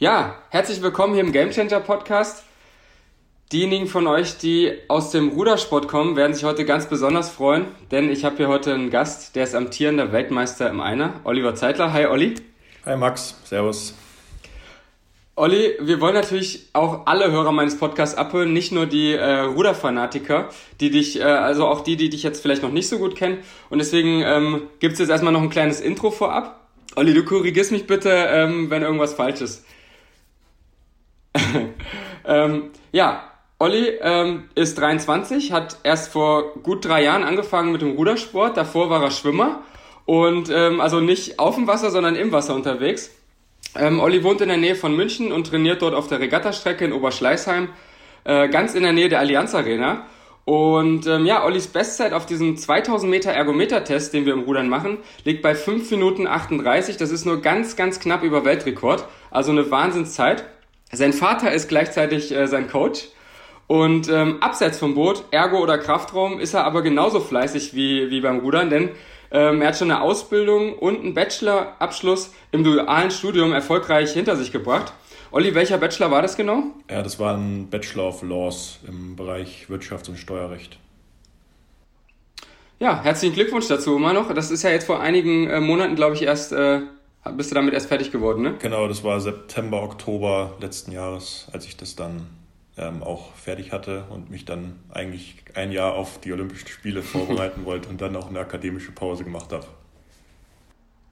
Ja, herzlich willkommen hier im Game Changer Podcast. Diejenigen von euch, die aus dem Rudersport kommen, werden sich heute ganz besonders freuen, denn ich habe hier heute einen Gast, der ist amtierender Weltmeister im Einer, Oliver Zeitler. Hi Olli. Hi Max, Servus. Olli, wir wollen natürlich auch alle Hörer meines Podcasts abholen, nicht nur die äh, Ruderfanatiker, die dich, äh, also auch die, die dich jetzt vielleicht noch nicht so gut kennen. Und deswegen ähm, gibt es jetzt erstmal noch ein kleines Intro vorab. Olli, du korrigierst mich bitte, ähm, wenn irgendwas falsch ist. ähm, ja, Olli ähm, ist 23, hat erst vor gut drei Jahren angefangen mit dem Rudersport. Davor war er Schwimmer und ähm, also nicht auf dem Wasser, sondern im Wasser unterwegs. Ähm, Olli wohnt in der Nähe von München und trainiert dort auf der Regattastrecke in Oberschleißheim, äh, ganz in der Nähe der Allianz Arena. Und ähm, ja, Ollis Bestzeit auf diesem 2000 Meter Ergometer-Test, den wir im Rudern machen, liegt bei 5 Minuten 38. Das ist nur ganz, ganz knapp über Weltrekord. Also eine Wahnsinnszeit. Sein Vater ist gleichzeitig äh, sein Coach. Und ähm, abseits vom Boot, Ergo oder Kraftraum, ist er aber genauso fleißig wie, wie beim Rudern, denn ähm, er hat schon eine Ausbildung und einen Bachelorabschluss im dualen Studium erfolgreich hinter sich gebracht. Olli, welcher Bachelor war das genau? Ja, das war ein Bachelor of Laws im Bereich Wirtschafts- und Steuerrecht. Ja, herzlichen Glückwunsch dazu immer noch. Das ist ja jetzt vor einigen äh, Monaten, glaube ich, erst äh, bist du damit erst fertig geworden, ne? Genau, das war September, Oktober letzten Jahres, als ich das dann ähm, auch fertig hatte und mich dann eigentlich ein Jahr auf die Olympischen Spiele vorbereiten wollte und dann auch eine akademische Pause gemacht habe.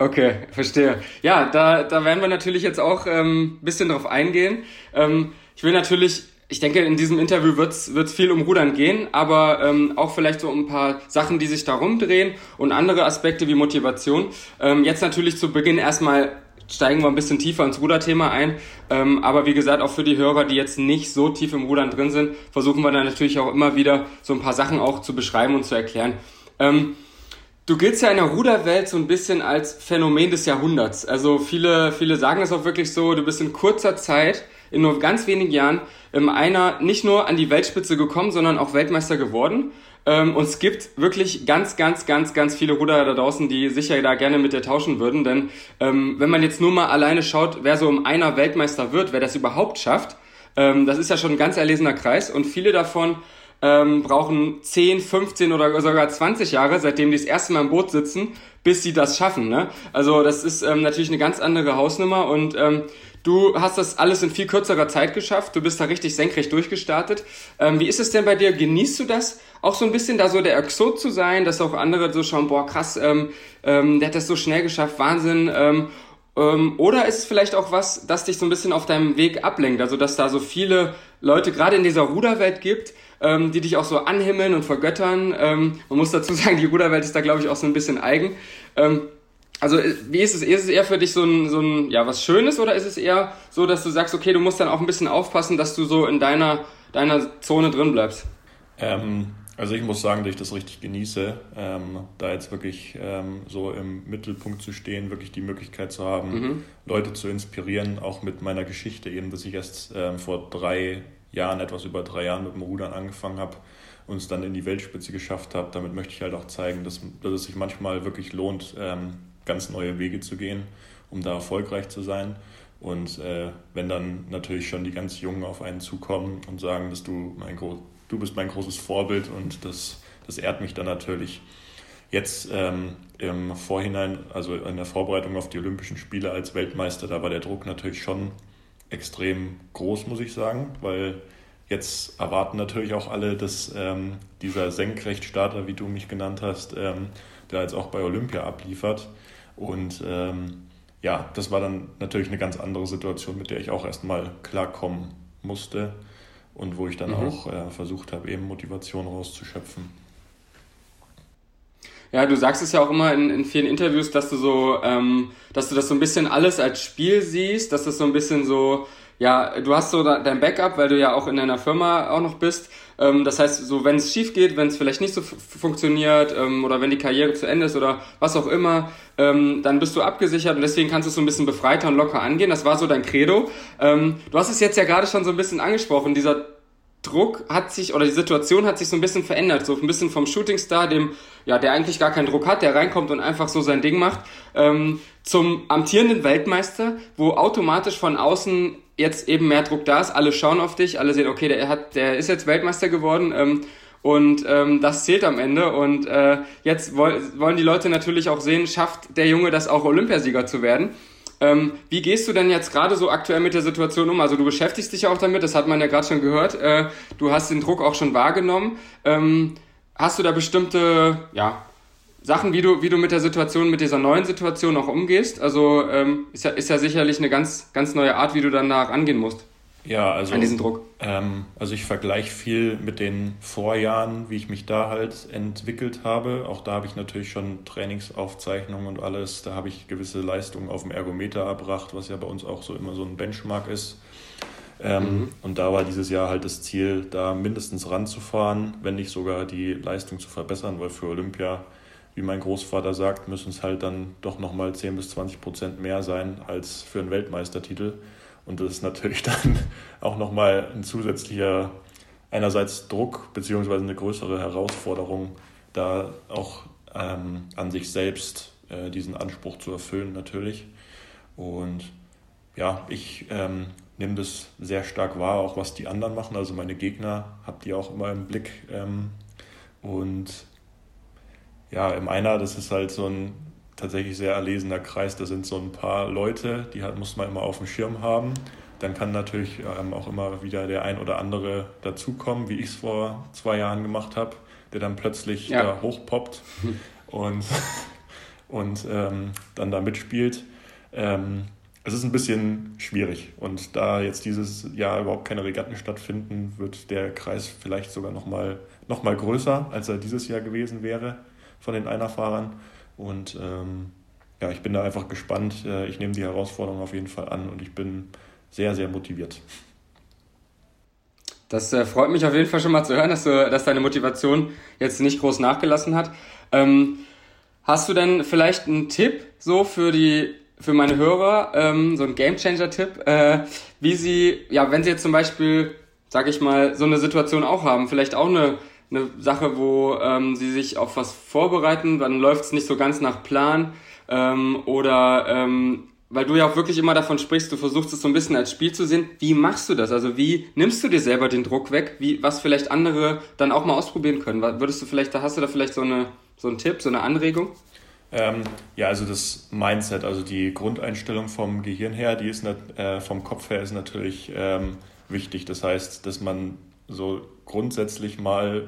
Okay, verstehe. Ja, da, da werden wir natürlich jetzt auch ein ähm, bisschen drauf eingehen. Ähm, ich will natürlich ich denke, in diesem Interview wird es viel um Rudern gehen, aber ähm, auch vielleicht so ein paar Sachen, die sich darum drehen und andere Aspekte wie Motivation. Ähm, jetzt natürlich zu Beginn erstmal steigen wir ein bisschen tiefer ins Ruderthema ein. Ähm, aber wie gesagt, auch für die Hörer, die jetzt nicht so tief im Rudern drin sind, versuchen wir dann natürlich auch immer wieder so ein paar Sachen auch zu beschreiben und zu erklären. Ähm, Du giltst ja in der Ruderwelt so ein bisschen als Phänomen des Jahrhunderts. Also viele, viele sagen es auch wirklich so, du bist in kurzer Zeit in nur ganz wenigen Jahren ähm, einer nicht nur an die Weltspitze gekommen, sondern auch Weltmeister geworden. Ähm, und es gibt wirklich ganz, ganz, ganz, ganz viele Ruderer da draußen, die sicher da gerne mit dir tauschen würden. Denn ähm, wenn man jetzt nur mal alleine schaut, wer so um einer Weltmeister wird, wer das überhaupt schafft, ähm, das ist ja schon ein ganz erlesener Kreis. Und viele davon ähm, brauchen 10, 15 oder sogar 20 Jahre, seitdem die das erste Mal im Boot sitzen, bis sie das schaffen. Ne? Also das ist ähm, natürlich eine ganz andere Hausnummer und ähm, Du hast das alles in viel kürzerer Zeit geschafft. Du bist da richtig senkrecht durchgestartet. Ähm, wie ist es denn bei dir? Genießt du das auch so ein bisschen, da so der Exot zu sein, dass auch andere so schauen, boah, krass, ähm, ähm, der hat das so schnell geschafft, Wahnsinn. Ähm, ähm, oder ist es vielleicht auch was, das dich so ein bisschen auf deinem Weg ablenkt? Also, dass da so viele Leute gerade in dieser Ruderwelt gibt, ähm, die dich auch so anhimmeln und vergöttern. Man muss dazu sagen, die Ruderwelt ist da, glaube ich, auch so ein bisschen eigen. Also äh, wie ist es? Ist es eher für dich so ein, so ein, ja, was Schönes oder ist es eher so, dass du sagst, okay, du musst dann auch ein bisschen aufpassen, dass du so in deiner, deiner Zone drin bleibst? Ähm, also ich muss sagen, dass ich das richtig genieße, ähm, da jetzt wirklich ähm, so im Mittelpunkt zu stehen, wirklich die Möglichkeit zu haben, mhm. Leute zu inspirieren, auch mit meiner Geschichte, eben, dass ich erst ähm, vor drei Jahren, etwas über drei Jahren mit dem Rudern angefangen habe und es dann in die Weltspitze geschafft habe. Damit möchte ich halt auch zeigen, dass, dass es sich manchmal wirklich lohnt, ähm, ganz neue Wege zu gehen, um da erfolgreich zu sein. Und äh, wenn dann natürlich schon die ganz Jungen auf einen zukommen und sagen, dass du mein du bist mein großes Vorbild und das, das ehrt mich dann natürlich. Jetzt ähm, im Vorhinein, also in der Vorbereitung auf die Olympischen Spiele als Weltmeister, da war der Druck natürlich schon extrem groß, muss ich sagen, weil jetzt erwarten natürlich auch alle, dass ähm, dieser Senkrechtstarter, wie du mich genannt hast, ähm, der jetzt auch bei Olympia abliefert. Und ähm, ja, das war dann natürlich eine ganz andere Situation, mit der ich auch erstmal klarkommen musste und wo ich dann mhm. auch äh, versucht habe, eben Motivation rauszuschöpfen. Ja, du sagst es ja auch immer in, in vielen Interviews, dass du so, ähm, dass du das so ein bisschen alles als Spiel siehst, dass das so ein bisschen so, ja, du hast so dein Backup, weil du ja auch in deiner Firma auch noch bist. Ähm, das heißt, so wenn es schief geht, wenn es vielleicht nicht so funktioniert ähm, oder wenn die Karriere zu Ende ist oder was auch immer, ähm, dann bist du abgesichert und deswegen kannst du es so ein bisschen befreiter und locker angehen. Das war so dein Credo. Ähm, du hast es jetzt ja gerade schon so ein bisschen angesprochen, dieser Druck hat sich, oder die Situation hat sich so ein bisschen verändert, so ein bisschen vom Shootingstar, dem, ja, der eigentlich gar keinen Druck hat, der reinkommt und einfach so sein Ding macht, ähm, zum amtierenden Weltmeister, wo automatisch von außen jetzt eben mehr Druck da ist, alle schauen auf dich, alle sehen, okay, der hat, der ist jetzt Weltmeister geworden, ähm, und ähm, das zählt am Ende. Und äh, jetzt wollen die Leute natürlich auch sehen, schafft der Junge das auch Olympiasieger zu werden. Ähm, wie gehst du denn jetzt gerade so aktuell mit der Situation um? Also du beschäftigst dich ja auch damit, das hat man ja gerade schon gehört. Äh, du hast den Druck auch schon wahrgenommen. Ähm, hast du da bestimmte ja, Sachen, wie du, wie du mit der Situation, mit dieser neuen Situation auch umgehst? Also ähm, ist, ja, ist ja sicherlich eine ganz, ganz neue Art, wie du dann da angehen musst. Ja, also. An diesen Druck. Ähm, also ich vergleiche viel mit den Vorjahren, wie ich mich da halt entwickelt habe. Auch da habe ich natürlich schon Trainingsaufzeichnungen und alles. Da habe ich gewisse Leistungen auf dem Ergometer erbracht, was ja bei uns auch so immer so ein Benchmark ist. Ähm, mhm. Und da war dieses Jahr halt das Ziel, da mindestens ranzufahren, wenn nicht sogar die Leistung zu verbessern, weil für Olympia, wie mein Großvater sagt, müssen es halt dann doch nochmal 10 bis 20 Prozent mehr sein als für einen Weltmeistertitel. Und das ist natürlich dann auch nochmal ein zusätzlicher, einerseits Druck beziehungsweise eine größere Herausforderung, da auch ähm, an sich selbst äh, diesen Anspruch zu erfüllen natürlich. Und ja, ich ähm, nehme das sehr stark wahr, auch was die anderen machen. Also meine Gegner habe die auch immer im Blick. Ähm, und ja, im Einer, das ist halt so ein tatsächlich sehr erlesener Kreis. Da sind so ein paar Leute, die hat, muss man immer auf dem Schirm haben. Dann kann natürlich ähm, auch immer wieder der ein oder andere dazukommen, wie ich es vor zwei Jahren gemacht habe, der dann plötzlich ja. da hochpoppt und, und ähm, dann da mitspielt. Ähm, es ist ein bisschen schwierig und da jetzt dieses Jahr überhaupt keine Regatten stattfinden, wird der Kreis vielleicht sogar noch mal, noch mal größer, als er dieses Jahr gewesen wäre von den Einerfahrern. Und ähm, ja, ich bin da einfach gespannt. Äh, ich nehme die Herausforderung auf jeden Fall an und ich bin sehr, sehr motiviert. Das äh, freut mich auf jeden Fall schon mal zu hören, dass, du, dass deine Motivation jetzt nicht groß nachgelassen hat. Ähm, hast du denn vielleicht einen Tipp so für die für meine Hörer, ähm, so ein Gamechanger-Tipp, äh, wie sie, ja, wenn sie jetzt zum Beispiel, sag ich mal, so eine Situation auch haben, vielleicht auch eine eine Sache, wo ähm, sie sich auf was vorbereiten, dann läuft es nicht so ganz nach Plan ähm, oder ähm, weil du ja auch wirklich immer davon sprichst, du versuchst es so ein bisschen als Spiel zu sehen. Wie machst du das? Also wie nimmst du dir selber den Druck weg? Wie was vielleicht andere dann auch mal ausprobieren können? Würdest du vielleicht, da hast du da vielleicht so eine so einen Tipp, so eine Anregung? Ähm, ja, also das Mindset, also die Grundeinstellung vom Gehirn her, die ist äh, vom Kopf her ist natürlich ähm, wichtig. Das heißt, dass man so grundsätzlich mal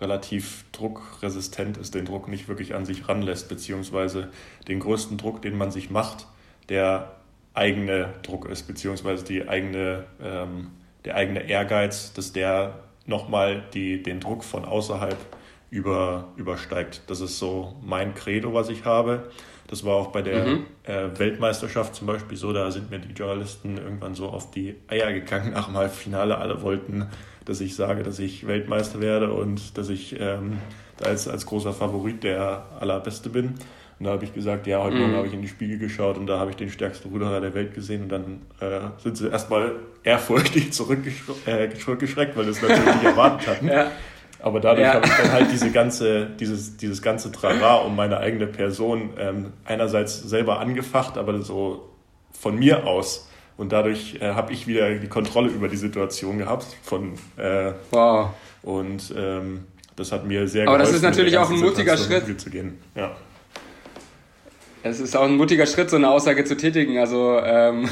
relativ druckresistent ist, den Druck nicht wirklich an sich ranlässt, beziehungsweise den größten Druck, den man sich macht, der eigene Druck ist, beziehungsweise die eigene, ähm, der eigene Ehrgeiz, dass der nochmal die, den Druck von außerhalb über, übersteigt. Das ist so mein Credo, was ich habe. Das war auch bei der mhm. äh, Weltmeisterschaft zum Beispiel so, da sind mir die Journalisten irgendwann so auf die Eier gegangen nach dem Halbfinale. Alle wollten dass ich sage, dass ich Weltmeister werde und dass ich ähm, als, als großer Favorit der Allerbeste bin. Und da habe ich gesagt, ja, heute mhm. Morgen habe ich in die Spiegel geschaut und da habe ich den stärksten Ruderer der Welt gesehen. Und dann äh, sind sie erstmal ehrfurchtig zurückgeschreckt, äh, zurückgeschreckt weil es natürlich nicht erwartet hatten. Ja. Aber dadurch ja. habe ich dann halt diese ganze, dieses, dieses ganze Trara um meine eigene Person ähm, einerseits selber angefacht, aber so von mir aus und dadurch äh, habe ich wieder die Kontrolle über die Situation gehabt. Von, äh, wow. Und ähm, das hat mir sehr Aber geholfen, das ist natürlich auch ein mutiger Schritt. Zu gehen. Ja. Es ist auch ein mutiger Schritt, so eine Aussage zu tätigen. Also, ähm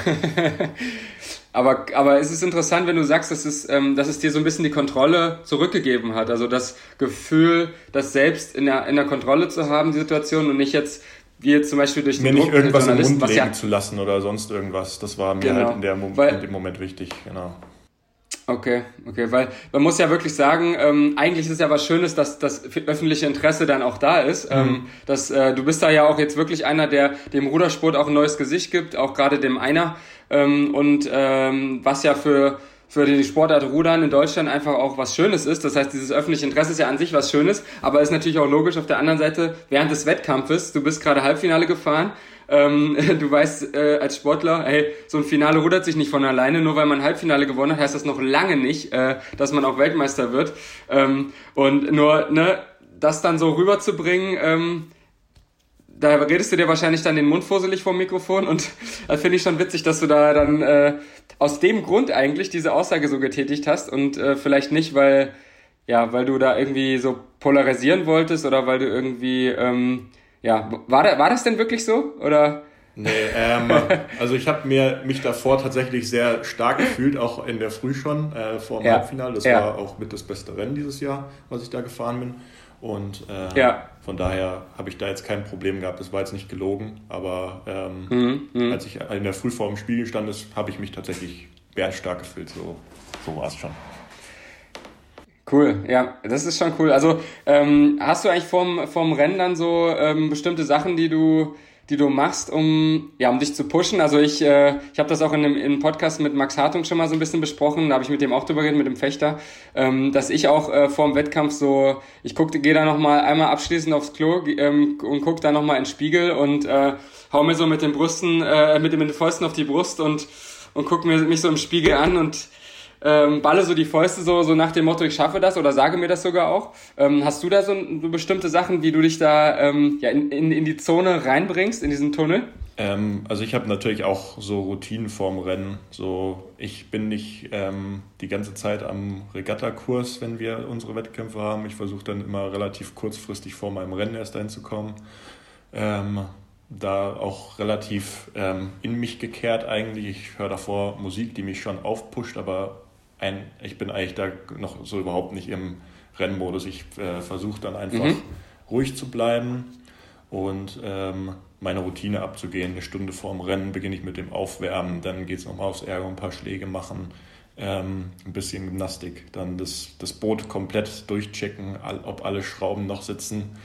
aber, aber es ist interessant, wenn du sagst, dass es, ähm, dass es dir so ein bisschen die Kontrolle zurückgegeben hat. Also das Gefühl, das selbst in der, in der Kontrolle zu haben, die Situation und nicht jetzt wie jetzt zum Beispiel durch den Mir Druck nicht irgendwas im Mund legen ja, zu lassen oder sonst irgendwas. Das war mir genau, halt in, der Mo weil, in dem Moment wichtig, genau. Okay, okay, weil man muss ja wirklich sagen, ähm, eigentlich ist es ja was Schönes, dass das öffentliche Interesse dann auch da ist. Mhm. Ähm, dass, äh, du bist da ja auch jetzt wirklich einer, der dem Rudersport auch ein neues Gesicht gibt, auch gerade dem Einer. Ähm, und ähm, was ja für für die Sportart Rudern in Deutschland einfach auch was Schönes ist. Das heißt, dieses öffentliche Interesse ist ja an sich was Schönes, aber ist natürlich auch logisch auf der anderen Seite, während des Wettkampfes, du bist gerade Halbfinale gefahren, Ähm, du weißt äh, als Sportler, hey, so ein Finale rudert sich nicht von alleine. Nur weil man Halbfinale gewonnen hat, heißt das noch lange nicht, äh, dass man auch Weltmeister wird. Ähm, und nur, ne, das dann so rüberzubringen, ähm, da redest du dir wahrscheinlich dann den Mund fusselig vom Mikrofon und da finde ich schon witzig, dass du da dann äh, aus dem Grund eigentlich diese Aussage so getätigt hast und äh, vielleicht nicht, weil ja, weil du da irgendwie so polarisieren wolltest oder weil du irgendwie ähm, ja, war, da, war das denn wirklich so oder? Nee, ähm, also ich habe mir mich davor tatsächlich sehr stark gefühlt, auch in der Früh schon äh, vor dem ja. Halbfinale. Das ja. war auch mit das beste Rennen dieses Jahr, was ich da gefahren bin. Und äh, ja. von daher habe ich da jetzt kein Problem gehabt. Das war jetzt nicht gelogen, aber ähm, mhm, mhm. als ich in der Früh vor dem Spiegel stand, habe ich mich tatsächlich bärenstark gefühlt. So, so war es schon. Cool, ja, das ist schon cool. Also ähm, hast du eigentlich vom, vom Rennen dann so ähm, bestimmte Sachen, die du die du machst, um, ja, um dich zu pushen. Also ich, äh, ich habe das auch in einem, in einem Podcast mit Max Hartung schon mal so ein bisschen besprochen, da habe ich mit dem auch drüber geredet, mit dem Fechter, ähm, dass ich auch äh, vor dem Wettkampf so, ich gehe da nochmal einmal abschließend aufs Klo ähm, und gucke da nochmal in den Spiegel und äh, hau mir so mit den Brüsten, äh, mit, den Fäusten auf die Brust und, und guck mir mich so im Spiegel an und ähm, balle so die Fäuste so, so nach dem Motto, ich schaffe das oder sage mir das sogar auch. Ähm, hast du da so, so, bestimmte Sachen, wie du dich da ähm, ja, in, in, in die Zone reinbringst, in diesen Tunnel? Ähm, also ich habe natürlich auch so Routinen vorm Rennen. So, ich bin nicht ähm, die ganze Zeit am Regattakurs, wenn wir unsere Wettkämpfe haben. Ich versuche dann immer relativ kurzfristig vor meinem Rennen erst dahin zu kommen. Ähm, da auch relativ ähm, in mich gekehrt eigentlich. Ich höre davor Musik, die mich schon aufpusht, aber ein, ich bin eigentlich da noch so überhaupt nicht im Rennmodus. Ich äh, versuche dann einfach mhm. ruhig zu bleiben und ähm, meine Routine abzugehen. Eine Stunde vorm Rennen beginne ich mit dem Aufwärmen, dann geht es nochmal aufs Ärger, ein paar Schläge machen, ähm, ein bisschen Gymnastik, dann das, das Boot komplett durchchecken, all, ob alle Schrauben noch sitzen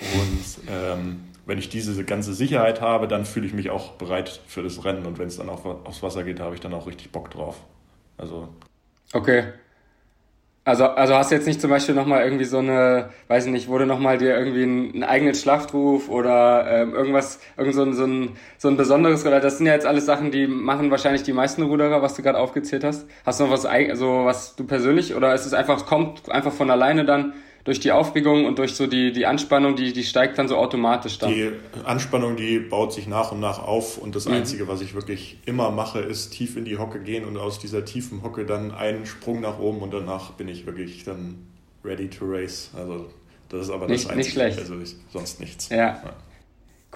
und ähm, wenn ich diese ganze Sicherheit habe, dann fühle ich mich auch bereit für das Rennen und wenn es dann auch aufs Wasser geht, habe ich dann auch richtig Bock drauf. Also. Okay. Also, also hast du jetzt nicht zum Beispiel nochmal irgendwie so eine, weiß ich nicht, wurde nochmal dir irgendwie ein, einen eigenen Schlachtruf oder ähm, irgendwas, irgend so ein, so, ein, so ein besonderes, oder das sind ja jetzt alles Sachen, die machen wahrscheinlich die meisten Ruderer, was du gerade aufgezählt hast. Hast du noch was, also was du persönlich, oder ist es einfach, kommt einfach von alleine dann, durch die Aufregung und durch so die, die Anspannung, die, die steigt dann so automatisch dann. Die Anspannung, die baut sich nach und nach auf und das mhm. Einzige, was ich wirklich immer mache, ist tief in die Hocke gehen und aus dieser tiefen Hocke dann einen Sprung nach oben und danach bin ich wirklich dann ready to race. Also das ist aber nicht, das Einzige, nicht schlecht. also ich, sonst nichts. ja. ja.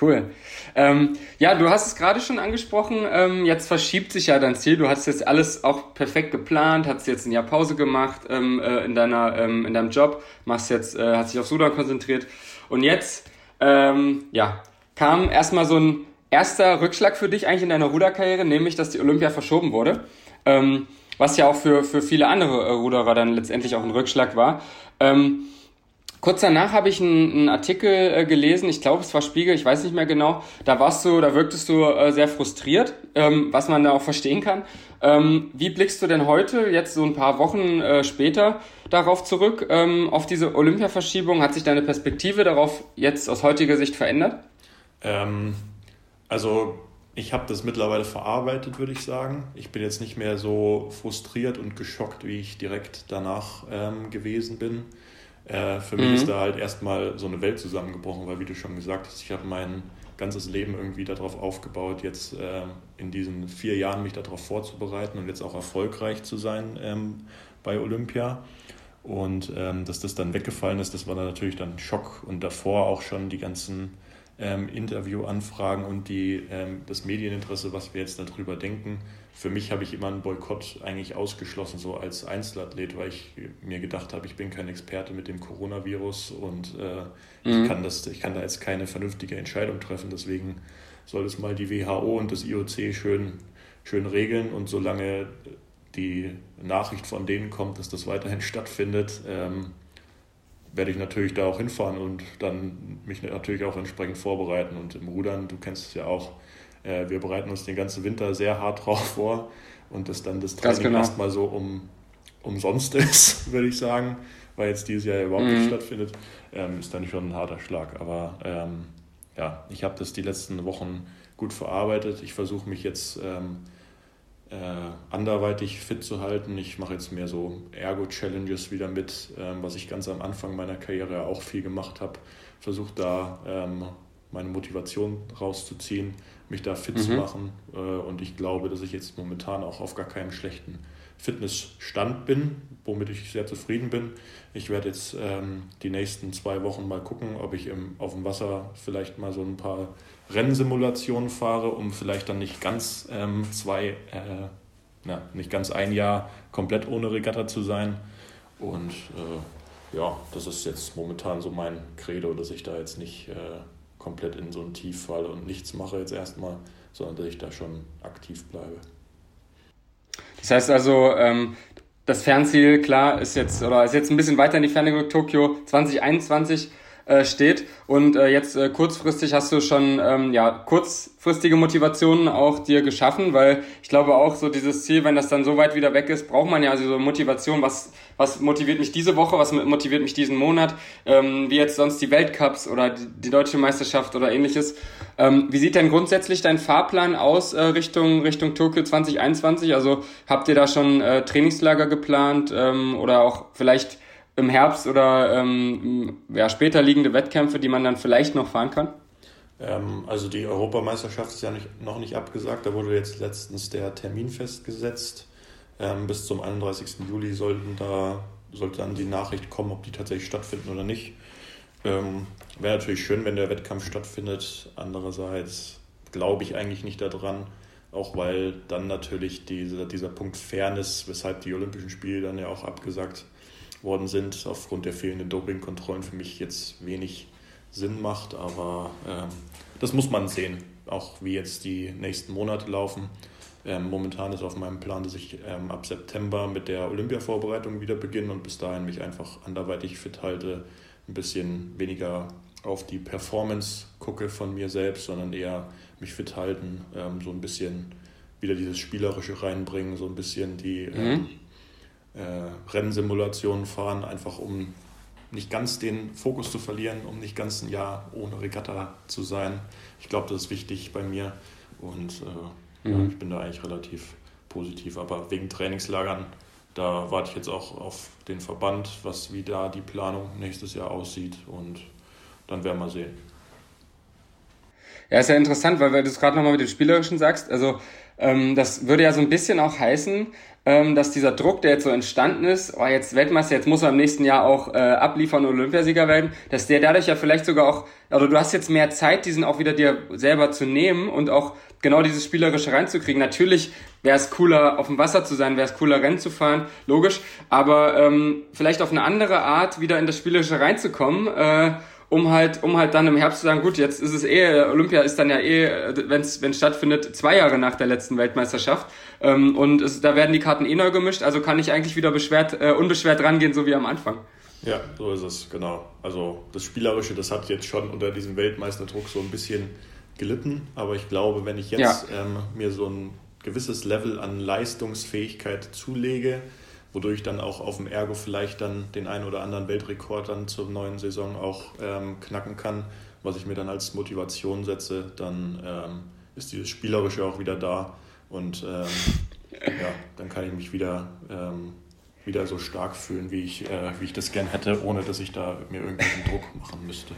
Cool. Ähm, ja, du hast es gerade schon angesprochen. Ähm, jetzt verschiebt sich ja dein Ziel. Du hast jetzt alles auch perfekt geplant, hast jetzt ein Jahr Pause gemacht ähm, äh, in deiner ähm, in deinem Job, machst jetzt, äh, hast dich auf Sudan konzentriert und jetzt ähm, ja kam erstmal so ein erster Rückschlag für dich eigentlich in deiner Ruderkarriere, nämlich dass die Olympia verschoben wurde. Ähm, was ja auch für, für viele andere äh, Ruderer dann letztendlich auch ein Rückschlag war. Kurz danach habe ich einen, einen Artikel äh, gelesen, ich glaube es war Spiegel, ich weiß nicht mehr genau. Da warst du, da wirktest du äh, sehr frustriert, ähm, was man da auch verstehen kann. Ähm, wie blickst du denn heute, jetzt so ein paar Wochen äh, später, darauf zurück, ähm, auf diese Olympia-Verschiebung? Hat sich deine Perspektive darauf jetzt aus heutiger Sicht verändert? Ähm, also ich habe das mittlerweile verarbeitet, würde ich sagen. Ich bin jetzt nicht mehr so frustriert und geschockt, wie ich direkt danach ähm, gewesen bin. Äh, für mhm. mich ist da halt erstmal so eine Welt zusammengebrochen, weil wie du schon gesagt hast, ich habe mein ganzes Leben irgendwie darauf aufgebaut, jetzt äh, in diesen vier Jahren mich darauf vorzubereiten und jetzt auch erfolgreich zu sein ähm, bei Olympia. Und ähm, dass das dann weggefallen ist, das war dann natürlich dann ein Schock und davor auch schon die ganzen ähm, Interviewanfragen und die, ähm, das Medieninteresse, was wir jetzt darüber denken. Für mich habe ich immer einen Boykott eigentlich ausgeschlossen, so als Einzelathlet, weil ich mir gedacht habe, ich bin kein Experte mit dem Coronavirus und äh, mhm. ich, kann das, ich kann da jetzt keine vernünftige Entscheidung treffen. Deswegen soll es mal die WHO und das IOC schön, schön regeln und solange die Nachricht von denen kommt, dass das weiterhin stattfindet, ähm, werde ich natürlich da auch hinfahren und dann mich natürlich auch entsprechend vorbereiten. Und im Rudern, du kennst es ja auch, äh, wir bereiten uns den ganzen Winter sehr hart drauf vor und dass dann das Training genau. erstmal so um, umsonst ist, würde ich sagen, weil jetzt dieses Jahr überhaupt mhm. nicht stattfindet, ähm, ist dann schon ein harter Schlag. Aber ähm, ja, ich habe das die letzten Wochen gut verarbeitet. Ich versuche mich jetzt ähm, äh, anderweitig fit zu halten. Ich mache jetzt mehr so Ergo-Challenges wieder mit, ähm, was ich ganz am Anfang meiner Karriere auch viel gemacht habe. Versuche da ähm, meine Motivation rauszuziehen, mich da fit mhm. zu machen. Äh, und ich glaube, dass ich jetzt momentan auch auf gar keinem schlechten Fitnessstand bin, womit ich sehr zufrieden bin. Ich werde jetzt ähm, die nächsten zwei Wochen mal gucken, ob ich im, auf dem Wasser vielleicht mal so ein paar Rennsimulationen fahre, um vielleicht dann nicht ganz ähm, zwei, äh, na, nicht ganz ein Jahr komplett ohne Regatta zu sein. Und äh, ja, das ist jetzt momentan so mein Credo, dass ich da jetzt nicht äh, komplett in so ein Tief falle und nichts mache jetzt erstmal, sondern dass ich da schon aktiv bleibe. Das heißt also, ähm, das Fernziel, klar, ist jetzt, oder ist jetzt ein bisschen weiter in die Ferne gerückt, Tokio. 2021 äh, steht. Und äh, jetzt äh, kurzfristig hast du schon ähm, ja, kurzfristige Motivationen auch dir geschaffen, weil ich glaube auch so dieses Ziel, wenn das dann so weit wieder weg ist, braucht man ja also so Motivation, was, was motiviert mich diese Woche, was motiviert mich diesen Monat, ähm, wie jetzt sonst die Weltcups oder die, die deutsche Meisterschaft oder ähnliches. Ähm, wie sieht denn grundsätzlich dein Fahrplan aus äh, Richtung, Richtung Tokio 2021? Also habt ihr da schon äh, Trainingslager geplant ähm, oder auch vielleicht im Herbst oder ähm, ja, später liegende Wettkämpfe, die man dann vielleicht noch fahren kann? Ähm, also die Europameisterschaft ist ja nicht, noch nicht abgesagt. Da wurde jetzt letztens der Termin festgesetzt. Ähm, bis zum 31. Juli sollten da, sollte dann die Nachricht kommen, ob die tatsächlich stattfinden oder nicht. Ähm, Wäre natürlich schön, wenn der Wettkampf stattfindet. Andererseits glaube ich eigentlich nicht daran, auch weil dann natürlich diese, dieser Punkt Fairness, weshalb die Olympischen Spiele dann ja auch abgesagt worden sind, aufgrund der fehlenden Dopingkontrollen für mich jetzt wenig Sinn macht. Aber ähm, das muss man sehen, auch wie jetzt die nächsten Monate laufen. Ähm, momentan ist auf meinem Plan, dass ich ähm, ab September mit der Olympia-Vorbereitung wieder beginne und bis dahin mich einfach anderweitig fit halte, ein bisschen weniger auf die Performance gucke von mir selbst, sondern eher mich fit halten, ähm, so ein bisschen wieder dieses Spielerische reinbringen, so ein bisschen die mhm. Äh, Rennsimulationen fahren, einfach um nicht ganz den Fokus zu verlieren, um nicht ganz ein Jahr ohne Regatta zu sein. Ich glaube, das ist wichtig bei mir und äh, mhm. ja, ich bin da eigentlich relativ positiv. Aber wegen Trainingslagern, da warte ich jetzt auch auf den Verband, was wie da die Planung nächstes Jahr aussieht und dann werden wir sehen. Ja, ist ja interessant, weil, weil du es gerade nochmal mit dem Spielerischen sagst. Also ähm, das würde ja so ein bisschen auch heißen, ähm, dass dieser Druck, der jetzt so entstanden ist, oh, jetzt Weltmeister, jetzt muss er im nächsten Jahr auch äh, abliefern und Olympiasieger werden, dass der dadurch ja vielleicht sogar auch, also du hast jetzt mehr Zeit, diesen auch wieder dir selber zu nehmen und auch genau dieses Spielerische reinzukriegen. Natürlich wäre es cooler, auf dem Wasser zu sein, wäre es cooler, Rennen zu fahren, logisch, aber ähm, vielleicht auf eine andere Art wieder in das Spielerische reinzukommen, äh, um halt, um halt dann im Herbst zu sagen, gut, jetzt ist es eh, Olympia ist dann ja eh, wenn es stattfindet, zwei Jahre nach der letzten Weltmeisterschaft. Ähm, und es, da werden die Karten eh neu gemischt, also kann ich eigentlich wieder beschwert, äh, unbeschwert rangehen, so wie am Anfang. Ja, so ist es, genau. Also das Spielerische, das hat jetzt schon unter diesem Weltmeisterdruck so ein bisschen gelitten, aber ich glaube, wenn ich jetzt ja. ähm, mir so ein gewisses Level an Leistungsfähigkeit zulege, wodurch dann auch auf dem Ergo vielleicht dann den einen oder anderen Weltrekord dann zur neuen Saison auch ähm, knacken kann, was ich mir dann als Motivation setze, dann ähm, ist dieses Spielerische auch wieder da und ähm, ja, dann kann ich mich wieder, ähm, wieder so stark fühlen, wie ich, äh, wie ich das gern hätte, ohne dass ich da mir irgendwelchen Druck machen müsste.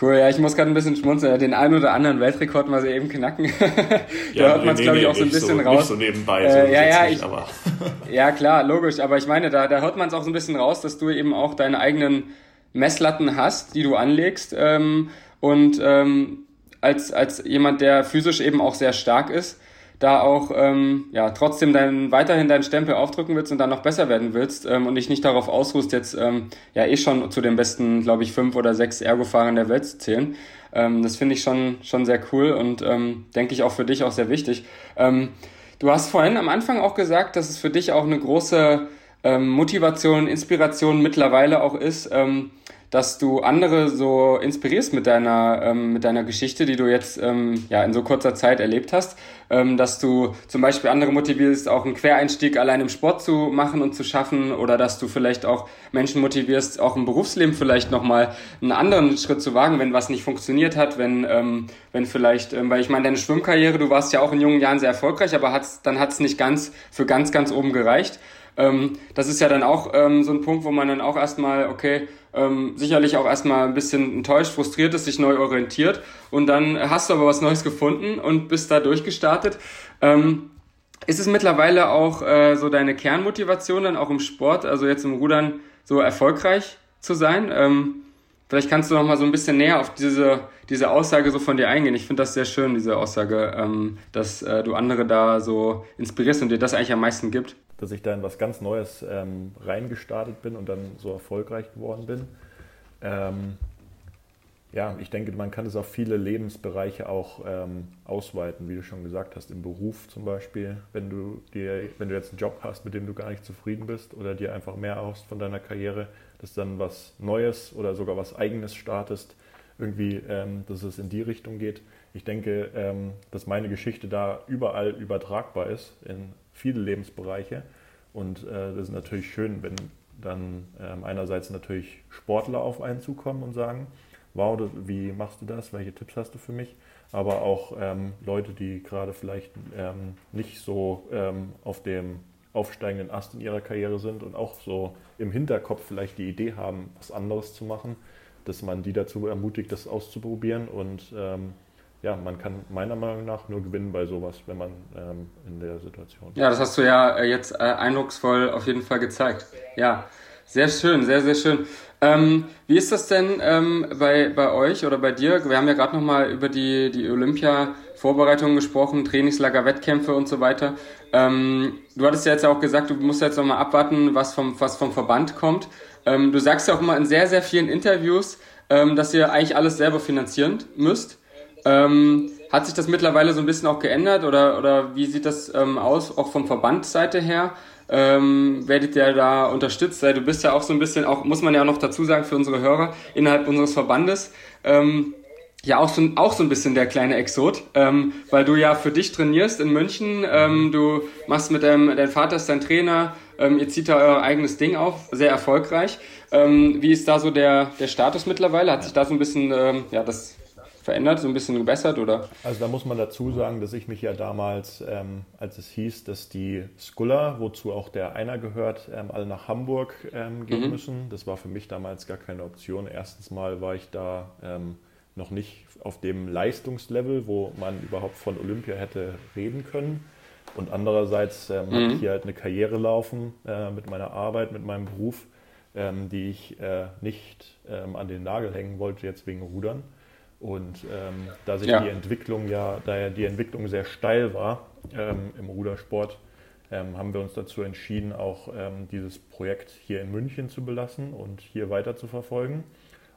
Cool, ja, ich muss gerade ein bisschen schmunzeln. Den einen oder anderen Weltrekord mal so eben knacken. da ja, hört man es, nee, glaube ich, auch so ein bisschen so, raus. Nicht so nebenbei, so äh, ja, ja, nicht, ich, ja, klar, logisch. Aber ich meine, da, da hört man es auch so ein bisschen raus, dass du eben auch deine eigenen Messlatten hast, die du anlegst. Ähm, und ähm, als, als jemand, der physisch eben auch sehr stark ist, da auch ähm, ja trotzdem dein, weiterhin deinen Stempel aufdrücken willst und dann noch besser werden willst ähm, und dich nicht darauf ausruhst, jetzt ähm, ja eh schon zu den besten, glaube ich, fünf oder sechs Ergo-Fahrern der Welt zu zählen. Ähm, das finde ich schon, schon sehr cool und ähm, denke ich auch für dich auch sehr wichtig. Ähm, du hast vorhin am Anfang auch gesagt, dass es für dich auch eine große ähm, Motivation, Inspiration mittlerweile auch ist, ähm, dass du andere so inspirierst mit deiner, ähm, mit deiner Geschichte, die du jetzt ähm, ja, in so kurzer Zeit erlebt hast, ähm, dass du zum Beispiel andere motivierst, auch einen Quereinstieg allein im Sport zu machen und zu schaffen oder dass du vielleicht auch Menschen motivierst, auch im Berufsleben vielleicht nochmal einen anderen Schritt zu wagen, wenn was nicht funktioniert hat, wenn, ähm, wenn vielleicht, ähm, weil ich meine, deine Schwimmkarriere, du warst ja auch in jungen Jahren sehr erfolgreich, aber hat's, dann hat es nicht ganz für ganz, ganz oben gereicht. Ähm, das ist ja dann auch ähm, so ein Punkt, wo man dann auch erstmal, okay, ähm, sicherlich auch erstmal ein bisschen enttäuscht, frustriert ist, sich neu orientiert und dann hast du aber was Neues gefunden und bist da durchgestartet. Ähm, ist es mittlerweile auch äh, so deine Kernmotivation dann auch im Sport, also jetzt im Rudern so erfolgreich zu sein? Ähm, vielleicht kannst du noch mal so ein bisschen näher auf diese, diese Aussage so von dir eingehen. Ich finde das sehr schön, diese Aussage, ähm, dass äh, du andere da so inspirierst und dir das eigentlich am meisten gibt dass ich da in was ganz Neues ähm, reingestartet bin und dann so erfolgreich geworden bin. Ähm, ja, ich denke, man kann es auf viele Lebensbereiche auch ähm, ausweiten, wie du schon gesagt hast, im Beruf zum Beispiel, wenn du dir, wenn du jetzt einen Job hast, mit dem du gar nicht zufrieden bist oder dir einfach mehr erhoffst von deiner Karriere, dass dann was Neues oder sogar was Eigenes startest, irgendwie, ähm, dass es in die Richtung geht. Ich denke, ähm, dass meine Geschichte da überall übertragbar ist, in viele Lebensbereiche. Und äh, das ist natürlich schön, wenn dann ähm, einerseits natürlich Sportler auf einen zukommen und sagen, wow, das, wie machst du das, welche Tipps hast du für mich? Aber auch ähm, Leute, die gerade vielleicht ähm, nicht so ähm, auf dem aufsteigenden Ast in ihrer Karriere sind und auch so im Hinterkopf vielleicht die Idee haben, was anderes zu machen, dass man die dazu ermutigt, das auszuprobieren und ähm, ja, man kann meiner Meinung nach nur gewinnen bei sowas, wenn man ähm, in der Situation ist. Ja, das hast du ja äh, jetzt äh, eindrucksvoll auf jeden Fall gezeigt. Ja, sehr schön, sehr, sehr schön. Ähm, wie ist das denn ähm, bei, bei euch oder bei dir? Wir haben ja gerade nochmal über die, die Olympia-Vorbereitungen gesprochen, Trainingslager, Wettkämpfe und so weiter. Ähm, du hattest ja jetzt auch gesagt, du musst jetzt nochmal abwarten, was vom, was vom Verband kommt. Ähm, du sagst ja auch immer in sehr, sehr vielen Interviews, ähm, dass ihr eigentlich alles selber finanzieren müsst. Ähm, hat sich das mittlerweile so ein bisschen auch geändert oder, oder wie sieht das ähm, aus, auch vom Verbandsseite her? Ähm, werdet ihr da unterstützt? Du bist ja auch so ein bisschen, auch muss man ja noch dazu sagen für unsere Hörer, innerhalb unseres Verbandes, ähm, ja auch so, auch so ein bisschen der kleine Exot, ähm, weil du ja für dich trainierst in München, ähm, du machst mit deinem, dein Vater ist dein Trainer, ähm, ihr zieht da euer eigenes Ding auf, sehr erfolgreich. Ähm, wie ist da so der, der Status mittlerweile? Hat sich da so ein bisschen, ähm, ja, das verändert, so ein bisschen gebessert oder? Also da muss man dazu sagen, dass ich mich ja damals, ähm, als es hieß, dass die Skuller, wozu auch der einer gehört, ähm, alle nach Hamburg ähm, gehen mhm. müssen. Das war für mich damals gar keine Option. Erstens mal war ich da ähm, noch nicht auf dem Leistungslevel, wo man überhaupt von Olympia hätte reden können. Und andererseits ähm, mhm. hatte ich hier halt eine Karriere laufen äh, mit meiner Arbeit, mit meinem Beruf, ähm, die ich äh, nicht an den Nagel hängen wollte, jetzt wegen Rudern. Und ähm, da sich ja. die Entwicklung ja, da ja die Entwicklung sehr steil war ähm, im Rudersport, ähm, haben wir uns dazu entschieden, auch ähm, dieses Projekt hier in München zu belassen und hier weiter zu verfolgen.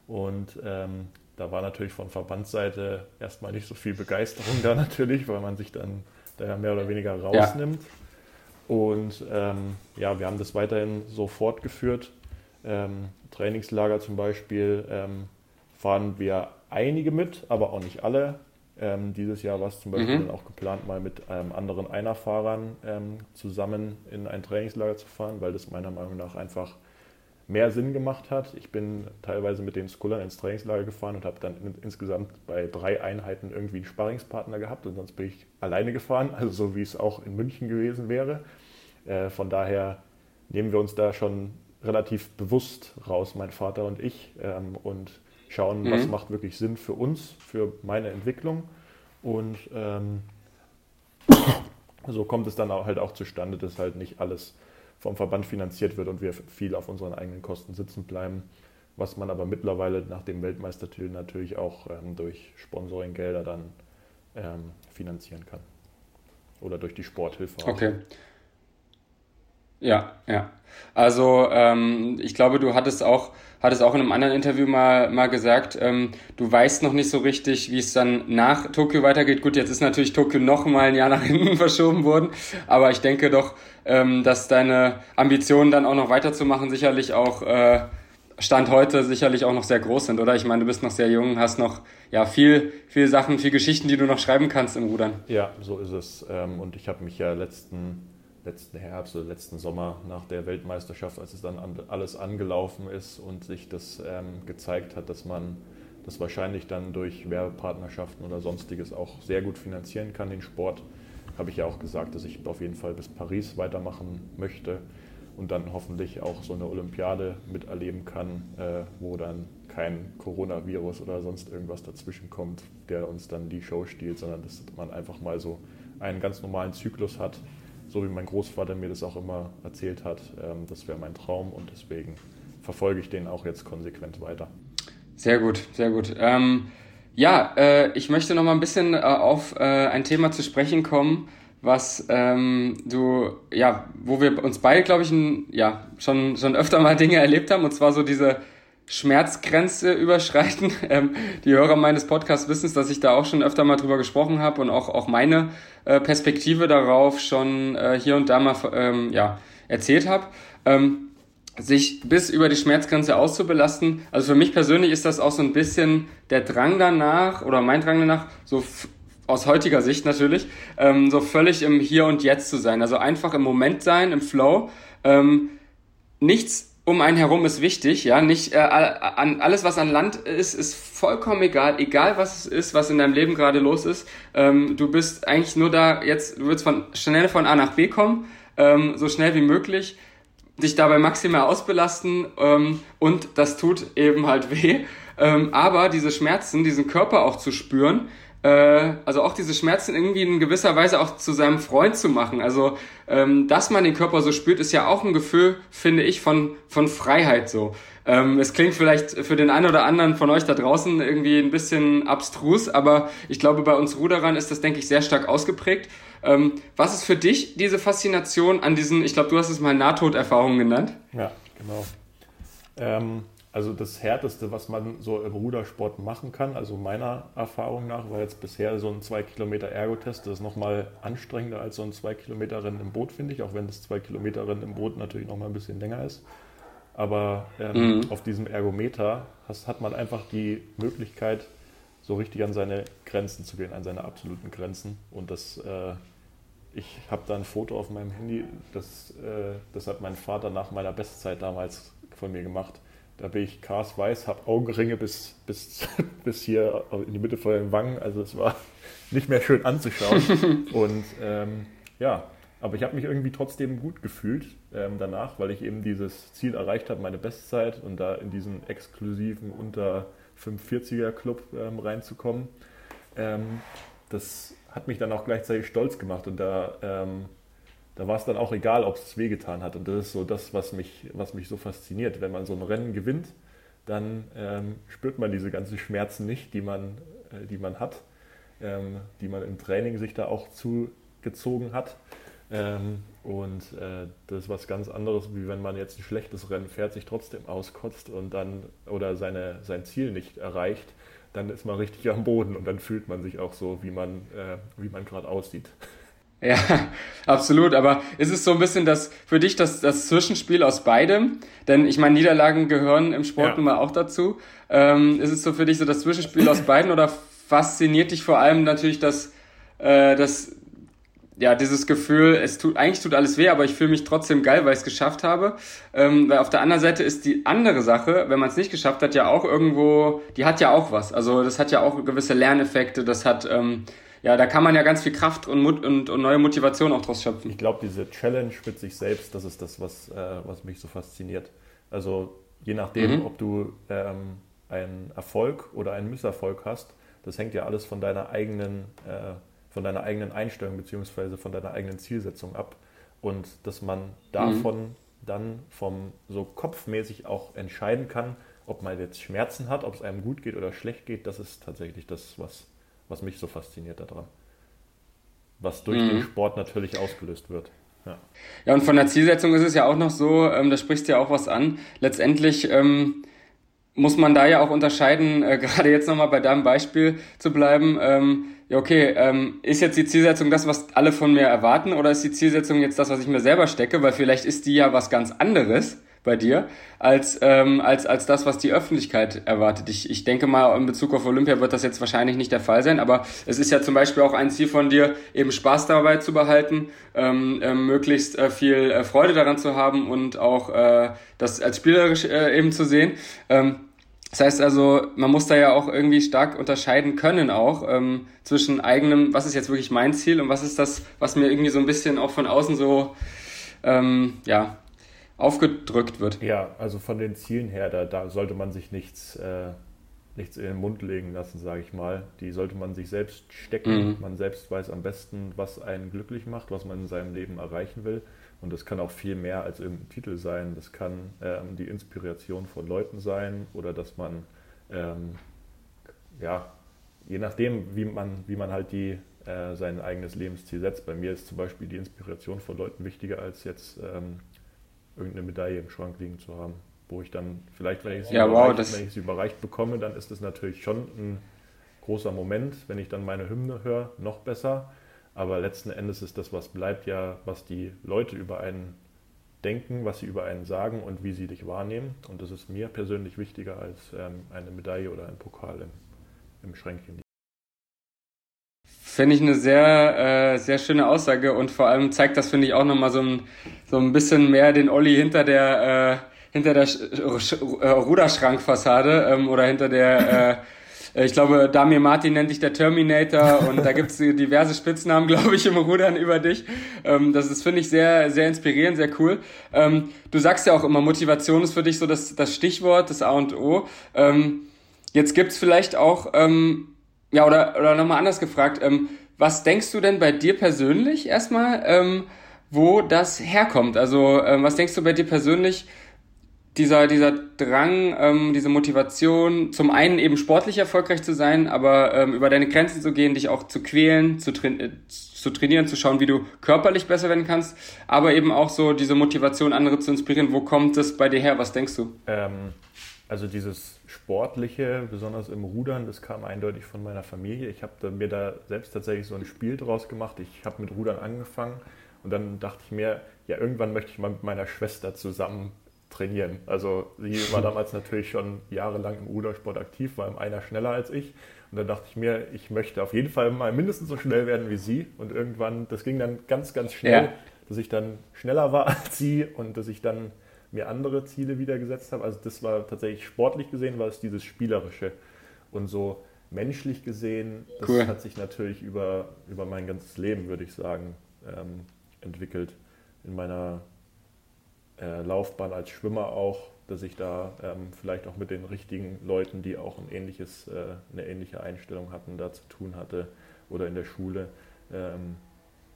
Und ähm, da war natürlich von Verbandsseite erstmal nicht so viel Begeisterung da natürlich, weil man sich dann da ja mehr oder weniger rausnimmt. Ja. Und ähm, ja, wir haben das weiterhin so fortgeführt. Trainingslager zum Beispiel fahren wir einige mit, aber auch nicht alle. Ähm, dieses Jahr war es zum Beispiel mhm. auch geplant, mal mit ähm, anderen Einerfahrern ähm, zusammen in ein Trainingslager zu fahren, weil das meiner Meinung nach einfach mehr Sinn gemacht hat. Ich bin teilweise mit den Skullern ins Trainingslager gefahren und habe dann in, insgesamt bei drei Einheiten irgendwie einen Sparringspartner gehabt und sonst bin ich alleine gefahren, also so wie es auch in München gewesen wäre. Äh, von daher nehmen wir uns da schon relativ bewusst raus, mein Vater und ich, ähm, und schauen, mhm. was macht wirklich Sinn für uns, für meine Entwicklung. Und ähm, so kommt es dann auch halt auch zustande, dass halt nicht alles vom Verband finanziert wird und wir viel auf unseren eigenen Kosten sitzen bleiben, was man aber mittlerweile nach dem Weltmeistertitel natürlich auch ähm, durch Sponsoringgelder dann ähm, finanzieren kann. Oder durch die Sporthilfe. Okay. Ja, ja. Also ähm, ich glaube, du hattest auch, hattest auch in einem anderen Interview mal, mal gesagt, ähm, du weißt noch nicht so richtig, wie es dann nach Tokio weitergeht. Gut, jetzt ist natürlich Tokio noch mal ein Jahr nach hinten verschoben worden, aber ich denke doch, ähm, dass deine Ambitionen dann auch noch weiterzumachen sicherlich auch äh, Stand heute sicherlich auch noch sehr groß sind, oder? Ich meine, du bist noch sehr jung, hast noch ja viel, viel Sachen, viel Geschichten, die du noch schreiben kannst im Rudern. Ja, so ist es. Ähm, und ich habe mich ja letzten, letzten Herbst oder letzten Sommer nach der Weltmeisterschaft, als es dann alles angelaufen ist und sich das ähm, gezeigt hat, dass man das wahrscheinlich dann durch Werbepartnerschaften oder sonstiges auch sehr gut finanzieren kann, den Sport, habe ich ja auch gesagt, dass ich auf jeden Fall bis Paris weitermachen möchte und dann hoffentlich auch so eine Olympiade miterleben kann, äh, wo dann kein Coronavirus oder sonst irgendwas dazwischen kommt, der uns dann die Show stiehlt, sondern dass man einfach mal so einen ganz normalen Zyklus hat, so wie mein Großvater mir das auch immer erzählt hat. Ähm, das wäre mein Traum und deswegen verfolge ich den auch jetzt konsequent weiter. Sehr gut, sehr gut. Ähm, ja, äh, ich möchte noch mal ein bisschen äh, auf äh, ein Thema zu sprechen kommen, was ähm, du, ja, wo wir uns beide, glaube ich, ein, ja, schon, schon öfter mal Dinge erlebt haben, und zwar so diese Schmerzgrenze überschreiten. Ähm, die Hörer meines Podcasts wissen es, dass ich da auch schon öfter mal drüber gesprochen habe und auch, auch meine äh, Perspektive darauf schon äh, hier und da mal ähm, ja, erzählt habe. Ähm, sich bis über die Schmerzgrenze auszubelasten. Also für mich persönlich ist das auch so ein bisschen der Drang danach oder mein Drang danach, so aus heutiger Sicht natürlich, ähm, so völlig im Hier und Jetzt zu sein. Also einfach im Moment sein, im Flow. Ähm, nichts um einen herum ist wichtig, ja. Nicht äh, an alles, was an Land ist, ist vollkommen egal. Egal was es ist, was in deinem Leben gerade los ist. Ähm, du bist eigentlich nur da jetzt, du willst von schnell von A nach B kommen, ähm, so schnell wie möglich dich dabei maximal ausbelasten ähm, und das tut eben halt weh. Ähm, aber diese Schmerzen, diesen Körper auch zu spüren, also auch diese Schmerzen irgendwie in gewisser Weise auch zu seinem Freund zu machen. Also, ähm, dass man den Körper so spürt, ist ja auch ein Gefühl, finde ich, von, von Freiheit so. Ähm, es klingt vielleicht für den einen oder anderen von euch da draußen irgendwie ein bisschen abstrus, aber ich glaube, bei uns Ruderern ist das, denke ich, sehr stark ausgeprägt. Ähm, was ist für dich diese Faszination an diesen, ich glaube, du hast es mal Nahtoderfahrungen genannt? Ja, genau. Ähm, also das Härteste, was man so im Rudersport machen kann, also meiner Erfahrung nach, war jetzt bisher so ein 2 Kilometer Ergotest, das ist nochmal anstrengender als so ein 2 Kilometer Rennen im Boot, finde ich, auch wenn das 2 Kilometer Rennen im Boot natürlich nochmal ein bisschen länger ist. Aber ähm, mhm. auf diesem Ergometer hast, hat man einfach die Möglichkeit, so richtig an seine Grenzen zu gehen, an seine absoluten Grenzen. Und das, äh, ich habe da ein Foto auf meinem Handy, das, äh, das hat mein Vater nach meiner Bestzeit damals von mir gemacht da bin ich Cars weiß, habe Augenringe bis, bis, bis hier in die Mitte von den Wangen. Also es war nicht mehr schön anzuschauen. Und ähm, ja, aber ich habe mich irgendwie trotzdem gut gefühlt ähm, danach, weil ich eben dieses Ziel erreicht habe, meine Bestzeit und da in diesen exklusiven unter 45er Club ähm, reinzukommen. Ähm, das hat mich dann auch gleichzeitig stolz gemacht und da ähm, da war es dann auch egal, ob es wehgetan hat. Und das ist so das, was mich, was mich so fasziniert. Wenn man so ein Rennen gewinnt, dann ähm, spürt man diese ganzen Schmerzen nicht, die man, äh, die man hat, ähm, die man im Training sich da auch zugezogen hat. Ähm, und äh, das ist was ganz anderes, wie wenn man jetzt ein schlechtes Rennen fährt, sich trotzdem auskotzt und dann oder seine, sein Ziel nicht erreicht, dann ist man richtig am Boden und dann fühlt man sich auch so, wie man, äh, wie man gerade aussieht. Ja, absolut. Aber ist es so ein bisschen das für dich das, das Zwischenspiel aus beidem? Denn ich meine, Niederlagen gehören im Sport ja. nun mal auch dazu. Ähm, ist es so für dich so das Zwischenspiel aus beiden oder fasziniert dich vor allem natürlich das, äh, das ja, dieses Gefühl, es tut, eigentlich tut alles weh, aber ich fühle mich trotzdem geil, weil ich es geschafft habe. Ähm, weil auf der anderen Seite ist die andere Sache, wenn man es nicht geschafft hat, ja auch irgendwo, die hat ja auch was. Also das hat ja auch gewisse Lerneffekte, das hat, ähm, ja, da kann man ja ganz viel Kraft und, Mut und, und neue Motivation auch draus schöpfen. Ich glaube, diese Challenge mit sich selbst, das ist das, was, äh, was mich so fasziniert. Also je nachdem, mhm. ob du ähm, einen Erfolg oder einen Misserfolg hast, das hängt ja alles von deiner eigenen, äh, von deiner eigenen Einstellung bzw. von deiner eigenen Zielsetzung ab. Und dass man davon mhm. dann vom so kopfmäßig auch entscheiden kann, ob man jetzt Schmerzen hat, ob es einem gut geht oder schlecht geht, das ist tatsächlich das, was was mich so fasziniert daran. Was durch mhm. den Sport natürlich ausgelöst wird. Ja. ja, und von der Zielsetzung ist es ja auch noch so, ähm, da sprichst du ja auch was an. Letztendlich ähm, muss man da ja auch unterscheiden, äh, gerade jetzt nochmal bei deinem Beispiel zu bleiben. Ähm, ja, okay, ähm, ist jetzt die Zielsetzung das, was alle von mir erwarten, oder ist die Zielsetzung jetzt das, was ich mir selber stecke? Weil vielleicht ist die ja was ganz anderes bei dir, als, ähm, als, als das, was die Öffentlichkeit erwartet. Ich, ich denke mal, in Bezug auf Olympia wird das jetzt wahrscheinlich nicht der Fall sein, aber es ist ja zum Beispiel auch ein Ziel von dir, eben Spaß dabei zu behalten, ähm, äh, möglichst äh, viel äh, Freude daran zu haben und auch äh, das als spielerisch äh, eben zu sehen. Ähm, das heißt also, man muss da ja auch irgendwie stark unterscheiden können auch ähm, zwischen eigenem, was ist jetzt wirklich mein Ziel und was ist das, was mir irgendwie so ein bisschen auch von außen so ähm, ja, aufgedrückt wird. Ja, also von den Zielen her, da, da sollte man sich nichts, äh, nichts in den Mund legen lassen, sage ich mal. Die sollte man sich selbst stecken. Mhm. Man selbst weiß am besten, was einen glücklich macht, was man in seinem Leben erreichen will. Und das kann auch viel mehr als irgendein Titel sein. Das kann ähm, die Inspiration von Leuten sein oder dass man, ähm, ja, je nachdem, wie man, wie man halt die, äh, sein eigenes Lebensziel setzt. Bei mir ist zum Beispiel die Inspiration von Leuten wichtiger als jetzt ähm, irgendeine Medaille im Schrank liegen zu haben. Wo ich dann vielleicht, wenn ich sie, ja, überreicht, wow, wenn ich sie überreicht bekomme, dann ist das natürlich schon ein großer Moment. Wenn ich dann meine Hymne höre, noch besser. Aber letzten Endes ist das, was bleibt, ja, was die Leute über einen denken, was sie über einen sagen und wie sie dich wahrnehmen. Und das ist mir persönlich wichtiger als ähm, eine Medaille oder ein Pokal im, im Schränkchen. Finde ich eine sehr, äh, sehr schöne Aussage und vor allem zeigt das, finde ich, auch nochmal so ein, so ein bisschen mehr den Olli hinter der, äh, hinter der Sch Sch Ruderschrankfassade ähm, oder hinter der äh, äh, ich glaube, Damir Martin nennt dich der Terminator und da gibt es diverse Spitznamen, glaube ich, im Rudern über dich. Ähm, das ist, finde ich, sehr, sehr inspirierend, sehr cool. Ähm, du sagst ja auch immer, Motivation ist für dich so das, das Stichwort, das A und O. Ähm, jetzt gibt's vielleicht auch, ja, oder, oder nochmal anders gefragt, was denkst du denn bei dir persönlich erstmal, wo das herkommt? Also, was denkst du bei dir persönlich, dieser, dieser Drang, ähm, diese Motivation, zum einen eben sportlich erfolgreich zu sein, aber ähm, über deine Grenzen zu gehen, dich auch zu quälen, zu, tra äh, zu trainieren, zu schauen, wie du körperlich besser werden kannst, aber eben auch so diese Motivation, andere zu inspirieren. Wo kommt das bei dir her? Was denkst du? Ähm, also dieses Sportliche, besonders im Rudern, das kam eindeutig von meiner Familie. Ich habe mir da selbst tatsächlich so ein Spiel draus gemacht. Ich habe mit Rudern angefangen und dann dachte ich mir, ja, irgendwann möchte ich mal mit meiner Schwester zusammen trainieren. Also sie war damals natürlich schon jahrelang im Rudersport aktiv, war im einer schneller als ich. Und dann dachte ich mir, ich möchte auf jeden Fall mal mindestens so schnell werden wie sie. Und irgendwann, das ging dann ganz, ganz schnell, ja. dass ich dann schneller war als sie und dass ich dann mir andere Ziele wieder gesetzt habe. Also das war tatsächlich sportlich gesehen, war es dieses Spielerische. Und so menschlich gesehen, das cool. hat sich natürlich über, über mein ganzes Leben, würde ich sagen, ähm, entwickelt. In meiner äh, Laufbahn als Schwimmer auch, dass ich da ähm, vielleicht auch mit den richtigen Leuten, die auch ein ähnliches, äh, eine ähnliche Einstellung hatten, da zu tun hatte oder in der Schule. Ähm,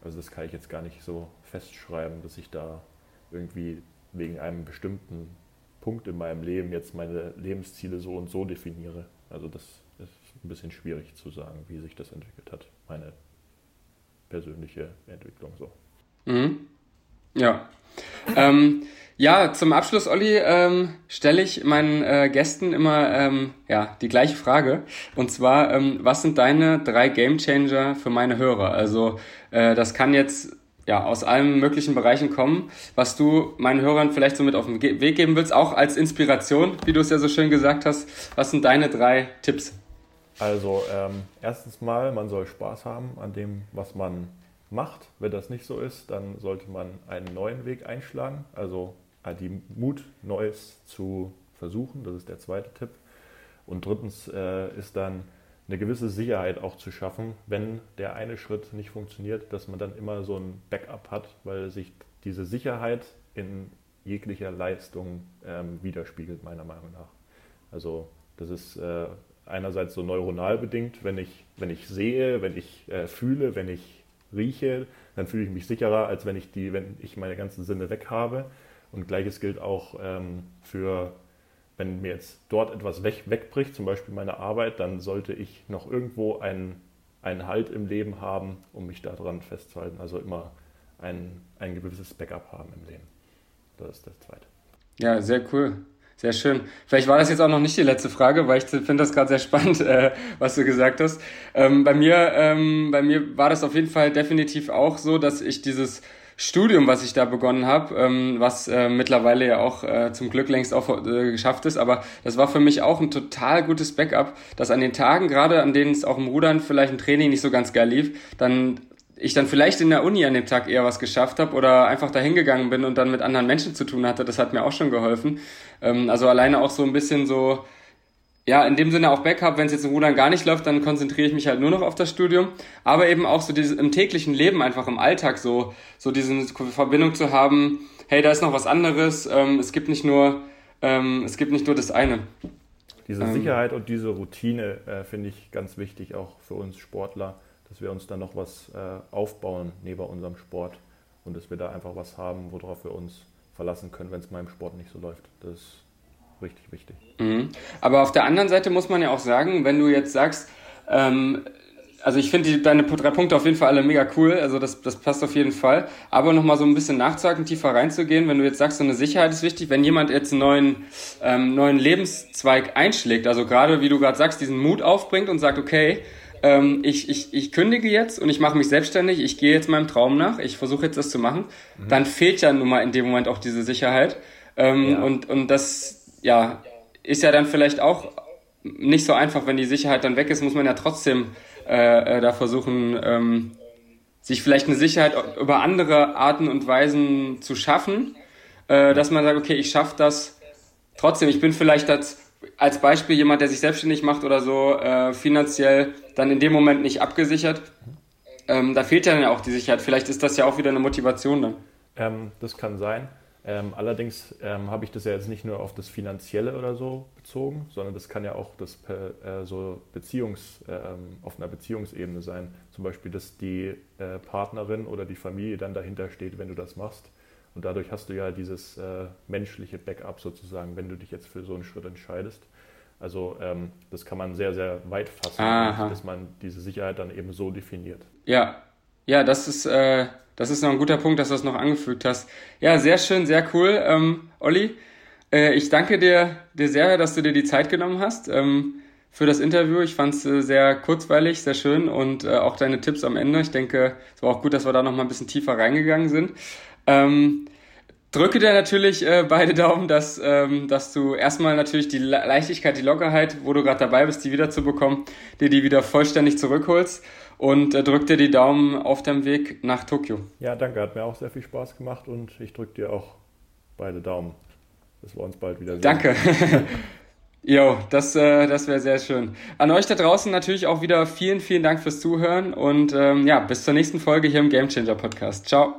also das kann ich jetzt gar nicht so festschreiben, dass ich da irgendwie wegen einem bestimmten Punkt in meinem Leben jetzt meine Lebensziele so und so definiere. Also das ist ein bisschen schwierig zu sagen, wie sich das entwickelt hat, meine persönliche Entwicklung so. Mhm. Ja. Ähm, ja, zum Abschluss, Olli, ähm, stelle ich meinen äh, Gästen immer ähm, ja, die gleiche Frage. Und zwar, ähm, was sind deine drei Gamechanger für meine Hörer? Also äh, das kann jetzt ja aus allen möglichen Bereichen kommen, was du meinen Hörern vielleicht so mit auf den Weg geben willst, auch als Inspiration, wie du es ja so schön gesagt hast. Was sind deine drei Tipps? Also ähm, erstens mal, man soll Spaß haben an dem, was man macht. Wenn das nicht so ist, dann sollte man einen neuen Weg einschlagen. Also äh, die Mut, Neues zu versuchen. Das ist der zweite Tipp. Und drittens äh, ist dann eine gewisse Sicherheit auch zu schaffen, wenn der eine Schritt nicht funktioniert, dass man dann immer so ein Backup hat, weil sich diese Sicherheit in jeglicher Leistung ähm, widerspiegelt, meiner Meinung nach. Also das ist äh, einerseits so neuronal bedingt, wenn ich, wenn ich sehe, wenn ich äh, fühle, wenn ich rieche, dann fühle ich mich sicherer, als wenn ich die, wenn ich meine ganzen Sinne weg habe. Und gleiches gilt auch ähm, für, wenn mir jetzt dort etwas weg, wegbricht, zum Beispiel meine Arbeit, dann sollte ich noch irgendwo einen, einen Halt im Leben haben, um mich daran festzuhalten. Also immer ein, ein gewisses Backup haben im Leben. Das ist das Zweite. Ja, sehr cool. Sehr schön. Vielleicht war das jetzt auch noch nicht die letzte Frage, weil ich finde das gerade sehr spannend, äh, was du gesagt hast. Ähm, bei mir, ähm, bei mir war das auf jeden Fall definitiv auch so, dass ich dieses Studium, was ich da begonnen habe, ähm, was äh, mittlerweile ja auch äh, zum Glück längst auch äh, geschafft ist, aber das war für mich auch ein total gutes Backup, dass an den Tagen, gerade an denen es auch im Rudern vielleicht ein Training nicht so ganz geil lief, dann ich dann vielleicht in der Uni an dem Tag eher was geschafft habe oder einfach dahin gegangen bin und dann mit anderen Menschen zu tun hatte, das hat mir auch schon geholfen. Ähm, also alleine auch so ein bisschen so ja, in dem Sinne auch Backup, wenn es jetzt im Rudern gar nicht läuft, dann konzentriere ich mich halt nur noch auf das Studium. Aber eben auch so dieses im täglichen Leben, einfach im Alltag so, so diese Verbindung zu haben, hey, da ist noch was anderes, ähm, es gibt nicht nur, ähm, es gibt nicht nur das eine. Diese ähm, Sicherheit und diese Routine äh, finde ich ganz wichtig, auch für uns Sportler, dass wir uns dann noch was äh, aufbauen neben unserem Sport und dass wir da einfach was haben, worauf wir uns verlassen können, wenn es mal im Sport nicht so läuft. Das richtig wichtig. Mhm. Aber auf der anderen Seite muss man ja auch sagen, wenn du jetzt sagst, ähm, also ich finde deine drei Punkte auf jeden Fall alle mega cool, also das, das passt auf jeden Fall. Aber nochmal so ein bisschen nachzuhaken, tiefer reinzugehen, wenn du jetzt sagst, so eine Sicherheit ist wichtig, wenn jemand jetzt einen neuen, ähm, neuen Lebenszweig einschlägt, also gerade wie du gerade sagst, diesen Mut aufbringt und sagt, okay, ähm, ich, ich, ich kündige jetzt und ich mache mich selbstständig, ich gehe jetzt meinem Traum nach, ich versuche jetzt das zu machen, mhm. dann fehlt ja nun mal in dem Moment auch diese Sicherheit. Ähm, ja. und, und das, ja, ist ja dann vielleicht auch nicht so einfach, wenn die Sicherheit dann weg ist, muss man ja trotzdem äh, äh, da versuchen, ähm, sich vielleicht eine Sicherheit über andere Arten und Weisen zu schaffen, äh, dass man sagt, okay, ich schaffe das trotzdem. Ich bin vielleicht als, als Beispiel jemand, der sich selbstständig macht oder so, äh, finanziell dann in dem Moment nicht abgesichert. Ähm, da fehlt ja dann auch die Sicherheit. Vielleicht ist das ja auch wieder eine Motivation dann. Ähm, das kann sein. Ähm, allerdings ähm, habe ich das ja jetzt nicht nur auf das Finanzielle oder so bezogen, sondern das kann ja auch das äh, so Beziehungs, äh, auf einer Beziehungsebene sein. Zum Beispiel, dass die äh, Partnerin oder die Familie dann dahinter steht, wenn du das machst. Und dadurch hast du ja dieses äh, menschliche Backup sozusagen, wenn du dich jetzt für so einen Schritt entscheidest. Also ähm, das kann man sehr, sehr weit fassen, dass man diese Sicherheit dann eben so definiert. Ja, ja, das ist äh, das ist noch ein guter Punkt, dass du das noch angefügt hast. Ja, sehr schön, sehr cool. Ähm, Olli, äh, ich danke dir, dir sehr, dass du dir die Zeit genommen hast ähm, für das Interview. Ich fand es äh, sehr kurzweilig, sehr schön und äh, auch deine Tipps am Ende. Ich denke, es war auch gut, dass wir da noch mal ein bisschen tiefer reingegangen sind. Ähm, drücke dir natürlich äh, beide Daumen, dass, ähm, dass du erstmal natürlich die Leichtigkeit, die Lockerheit, wo du gerade dabei bist, die wiederzubekommen, dir die wieder vollständig zurückholst und äh, drück dir die Daumen auf dem Weg nach Tokio. Ja, danke, hat mir auch sehr viel Spaß gemacht und ich drücke dir auch beide Daumen, dass wir uns bald wieder sehen. Danke. Jo, das, äh, das wäre sehr schön. An euch da draußen natürlich auch wieder vielen, vielen Dank fürs Zuhören und ähm, ja, bis zur nächsten Folge hier im Gamechanger Podcast. Ciao.